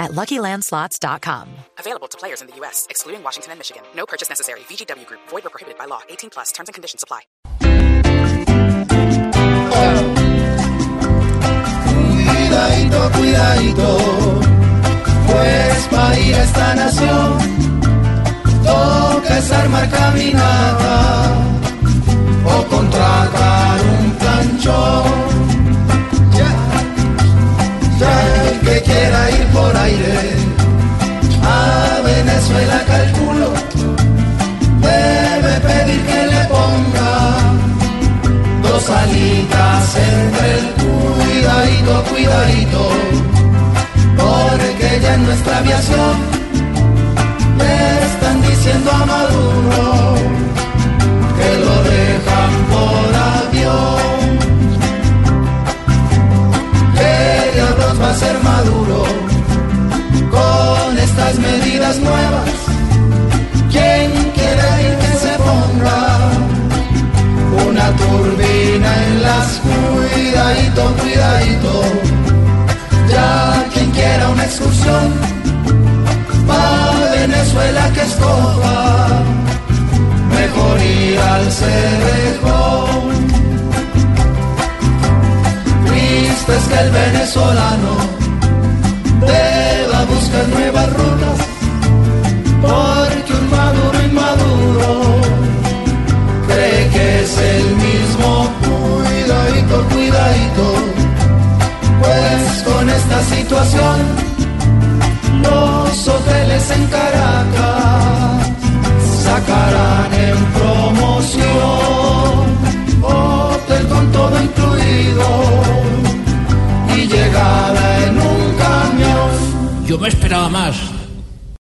at LuckyLandSlots.com. Available to players in the U.S., excluding Washington and Michigan. No purchase necessary. VGW Group. Void or prohibited by law. 18 plus. Terms and conditions apply. Cuidadito, cuidadito, pues para ir a esta nación toca es armar caminata en nuestra aviación le están diciendo a Maduro que lo dejan por avión. ¿Qué diablos va a ser Maduro con estas medidas nuevas? ¿Quién quiere que se ponga? una turbina en las cuidadito, cuidadito. Excursión pa' Venezuela que escoja, mejor ir al Cerrejón. Triste es que el venezolano deba situación los hoteles en Caracas sacarán en promoción hotel con todo incluido y llegada en un camión. Yo me esperaba más